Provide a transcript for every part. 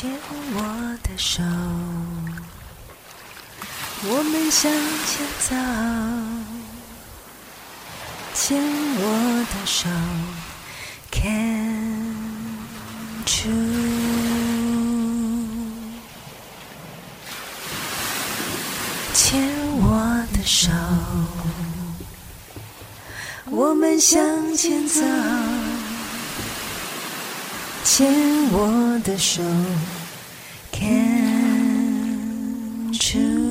牵我的手，我们向前走。牵我的手，Can true。牵我的手，我们向前走。牵我的手，Can't you？。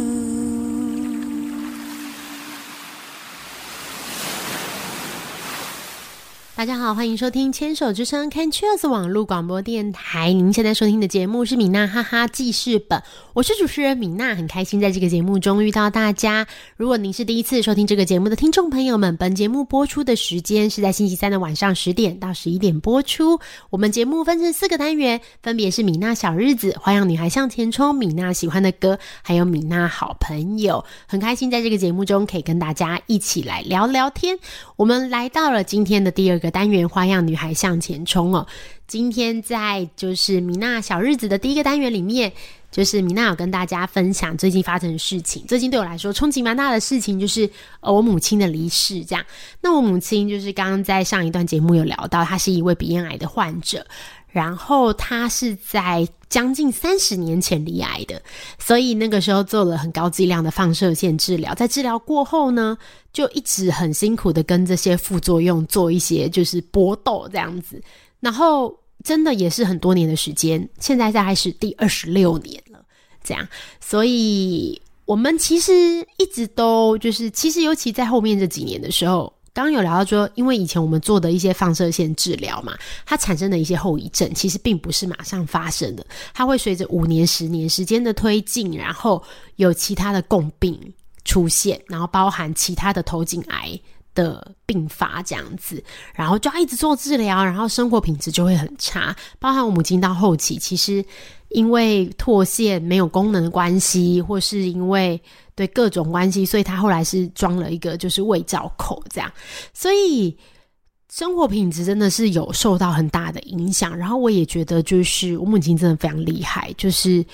大家好，欢迎收听《牵手之声》Can Cheers 网络广播电台。您现在收听的节目是米娜哈哈记事本，我是主持人米娜，很开心在这个节目中遇到大家。如果您是第一次收听这个节目的听众朋友们，本节目播出的时间是在星期三的晚上十点到十一点播出。我们节目分成四个单元，分别是米娜小日子、花样女孩向前冲、米娜喜欢的歌，还有米娜好朋友。很开心在这个节目中可以跟大家一起来聊聊天。我们来到了今天的第二个单元“花样女孩向前冲”哦。今天在就是米娜小日子的第一个单元里面，就是米娜有跟大家分享最近发生的事情。最近对我来说冲击蛮大的事情，就是呃我母亲的离世。这样，那我母亲就是刚刚在上一段节目有聊到，她是一位鼻咽癌的患者。然后她是在将近三十年前罹癌的，所以那个时候做了很高剂量的放射线治疗。在治疗过后呢，就一直很辛苦的跟这些副作用做一些就是搏斗这样子。然后真的也是很多年的时间，现在大概是第二十六年了，这样。所以我们其实一直都就是，其实尤其在后面这几年的时候。刚有聊到说，因为以前我们做的一些放射线治疗嘛，它产生的一些后遗症，其实并不是马上发生的，它会随着五年、十年时间的推进，然后有其他的共病出现，然后包含其他的头颈癌的并发这样子，然后就要一直做治疗，然后生活品质就会很差，包含我母亲到后期，其实因为唾腺没有功能的关系，或是因为。对各种关系，所以他后来是装了一个就是胃造口这样，所以生活品质真的是有受到很大的影响。然后我也觉得，就是我母亲真的非常厉害，就是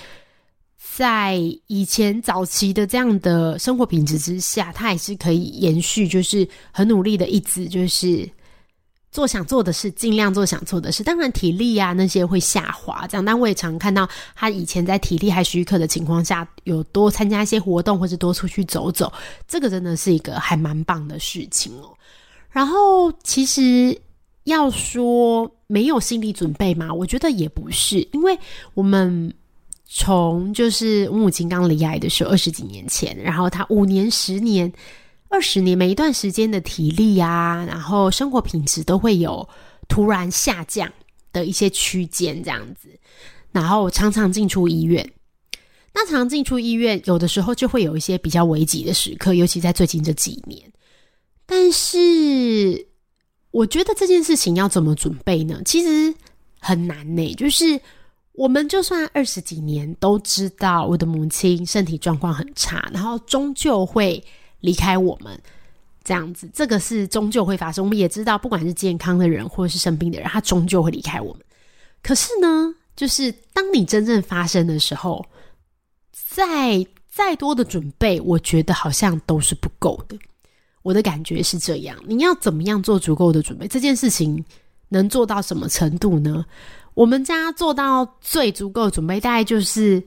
在以前早期的这样的生活品质之下，她也是可以延续，就是很努力的一直就是。做想做的事，尽量做想做的事。当然，体力啊那些会下滑，这样。但我也常看到他以前在体力还许可的情况下，有多参加一些活动，或是多出去走走。这个真的是一个还蛮棒的事情哦。然后，其实要说没有心理准备嘛，我觉得也不是，因为我们从就是我母亲刚离癌的时候，二十几年前，然后他五年、十年。二十年，每一段时间的体力啊，然后生活品质都会有突然下降的一些区间，这样子。然后常常进出医院，那常常进出医院，有的时候就会有一些比较危急的时刻，尤其在最近这几年。但是，我觉得这件事情要怎么准备呢？其实很难呢。就是我们就算二十几年都知道我的母亲身体状况很差，然后终究会。离开我们，这样子，这个是终究会发生。我们也知道，不管是健康的人或者是生病的人，他终究会离开我们。可是呢，就是当你真正发生的时候，再再多的准备，我觉得好像都是不够的。我的感觉是这样。你要怎么样做足够的准备？这件事情能做到什么程度呢？我们家做到最足够的准备，大概就是。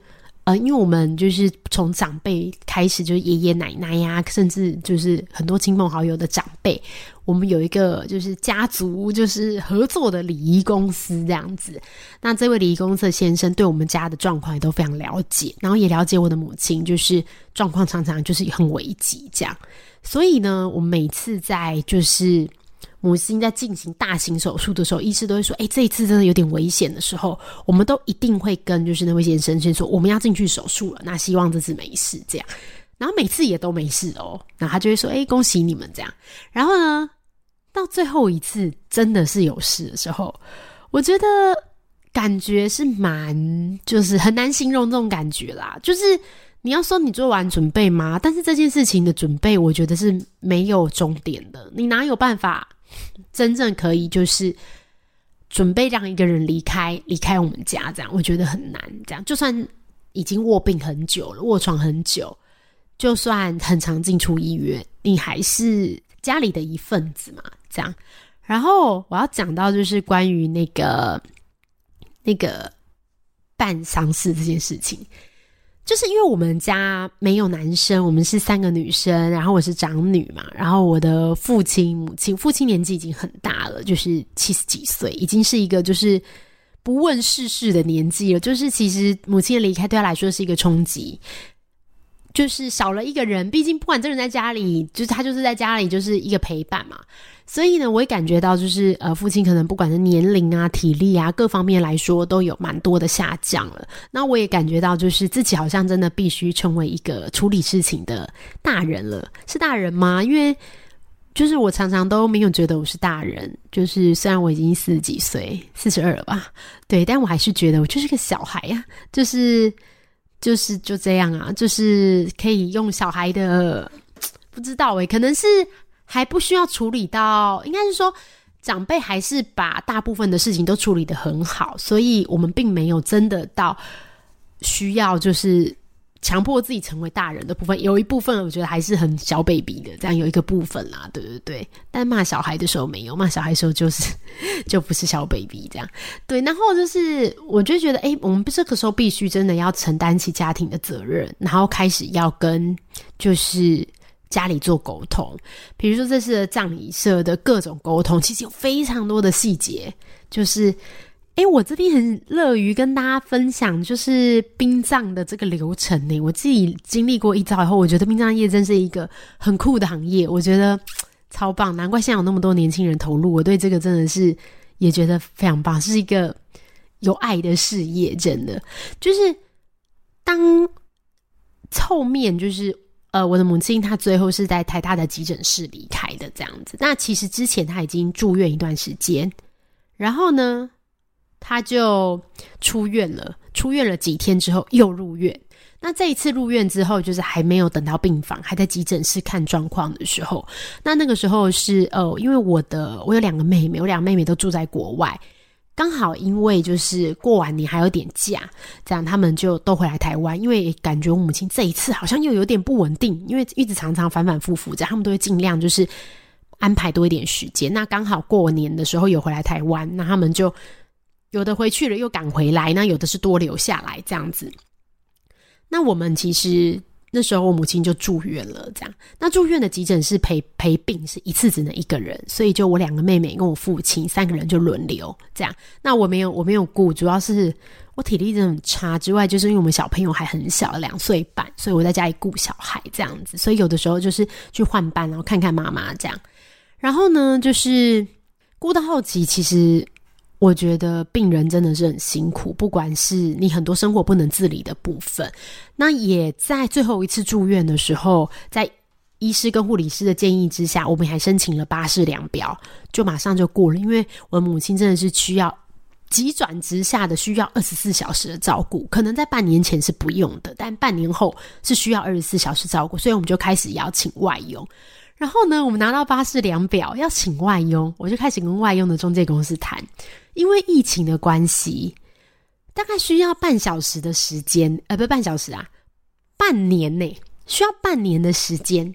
呃，因为我们就是从长辈开始，就是爷爷奶奶呀，甚至就是很多亲朋好友的长辈，我们有一个就是家族就是合作的礼仪公司这样子。那这位礼仪公司的先生对我们家的状况也都非常了解，然后也了解我的母亲，就是状况常常就是很危急这样。所以呢，我每次在就是。母亲在进行大型手术的时候，医师都会说：“哎，这一次真的有点危险的时候，我们都一定会跟就是那位先生先说，我们要进去手术了。那希望这次没事，这样。然后每次也都没事哦，那他就会说：哎，恭喜你们这样。然后呢，到最后一次真的是有事的时候，我觉得感觉是蛮就是很难形容这种感觉啦。就是你要说你做完准备吗？但是这件事情的准备，我觉得是没有终点的。你哪有办法？真正可以就是准备让一个人离开离开我们家，这样我觉得很难。这样就算已经卧病很久了，卧床很久，就算很常进出医院，你还是家里的一份子嘛。这样，然后我要讲到就是关于那个那个办丧事这件事情。就是因为我们家没有男生，我们是三个女生，然后我是长女嘛，然后我的父亲、母亲，父亲年纪已经很大了，就是七十几岁，已经是一个就是不问世事的年纪了。就是其实母亲的离开对他来说是一个冲击，就是少了一个人，毕竟不管这人在家里，就是他就是在家里就是一个陪伴嘛。所以呢，我也感觉到，就是呃，父亲可能不管是年龄啊、体力啊各方面来说，都有蛮多的下降了。那我也感觉到，就是自己好像真的必须成为一个处理事情的大人了。是大人吗？因为就是我常常都没有觉得我是大人。就是虽然我已经四十几岁，四十二了吧，对，但我还是觉得我就是个小孩呀。就是就是就这样啊，就是可以用小孩的，不知道诶，可能是。还不需要处理到，应该是说长辈还是把大部分的事情都处理得很好，所以我们并没有真的到需要就是强迫自己成为大人的部分。有一部分我觉得还是很小 baby 的，这样有一个部分啦，对对对。但骂 小孩的时候没有，骂小孩的时候就是就不是小 baby 这样。对，然后就是我就觉得，哎，我们这个时候必须真的要承担起家庭的责任，然后开始要跟就是。家里做沟通，比如说这次的葬礼社的各种沟通，其实有非常多的细节。就是，哎，我这边很乐于跟大家分享，就是殡葬的这个流程呢。我自己经历过一遭以后，我觉得殡葬业真是一个很酷的行业，我觉得超棒。难怪现在有那么多年轻人投入，我对这个真的是也觉得非常棒，是一个有爱的事业。真的，就是当后面就是。呃，我的母亲她最后是在台大的急诊室离开的，这样子。那其实之前她已经住院一段时间，然后呢，他就出院了。出院了几天之后又入院。那这一次入院之后，就是还没有等到病房，还在急诊室看状况的时候。那那个时候是呃，因为我的我有两个妹妹，我两个妹妹都住在国外。刚好因为就是过完年还有点假，这样他们就都回来台湾。因为感觉我母亲这一次好像又有点不稳定，因为一直常常反反复复，这样他们都会尽量就是安排多一点时间。那刚好过年的时候有回来台湾，那他们就有的回去了又赶回来，那有的是多留下来这样子。那我们其实。那时候我母亲就住院了，这样。那住院的急诊室陪陪病是一次只能一个人，所以就我两个妹妹跟我父亲三个人就轮流这样。那我没有我没有顾，主要是我体力真的很差，之外就是因为我们小朋友还很小，两岁半，所以我在家里顾小孩这样子。所以有的时候就是去换班，然后看看妈妈这样。然后呢，就是顾到后期，其实。我觉得病人真的是很辛苦，不管是你很多生活不能自理的部分，那也在最后一次住院的时候，在医师跟护理师的建议之下，我们还申请了巴士量表，就马上就过了。因为我母亲真的是需要急转直下的，需要二十四小时的照顾，可能在半年前是不用的，但半年后是需要二十四小时照顾，所以我们就开始邀请外佣。然后呢，我们拿到巴士量表要请外佣，我就开始跟外佣的中介公司谈。因为疫情的关系，大概需要半小时的时间，呃，不半小时啊，半年内需要半年的时间，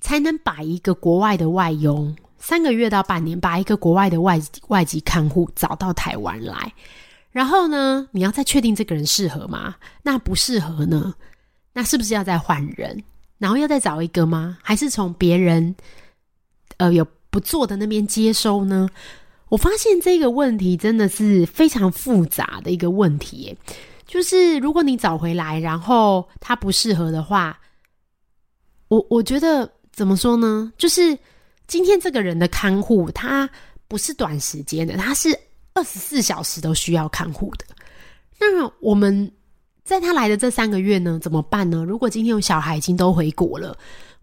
才能把一个国外的外佣三个月到半年，把一个国外的外外籍看护找到台湾来。然后呢，你要再确定这个人适合吗？那不适合呢？那是不是要再换人？然后要再找一个吗？还是从别人呃有不做的那边接收呢？我发现这个问题真的是非常复杂的一个问题。就是如果你找回来，然后他不适合的话，我我觉得怎么说呢？就是今天这个人的看护，他不是短时间的，他是二十四小时都需要看护的。那我们。在他来的这三个月呢，怎么办呢？如果今天有小孩已经都回国了，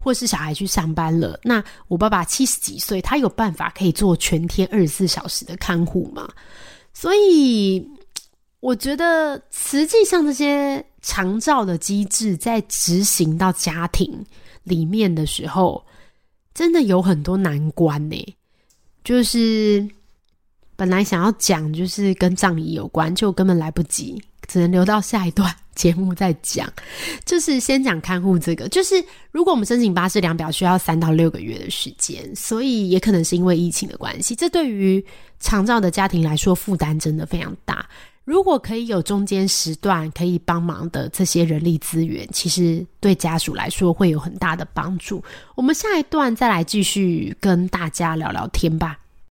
或是小孩去上班了，那我爸爸七十几岁，他有办法可以做全天二十四小时的看护吗？所以我觉得，实际上这些长照的机制在执行到家庭里面的时候，真的有很多难关呢。就是本来想要讲就是跟葬仪有关，就根本来不及，只能留到下一段节目再讲。就是先讲看护这个，就是如果我们申请巴士量表需要三到六个月的时间，所以也可能是因为疫情的关系，这对于长照的家庭来说负担真的非常大。如果可以有中间时段可以帮忙的这些人力资源，其实对家属来说会有很大的帮助。我们下一段再来继续跟大家聊聊天吧。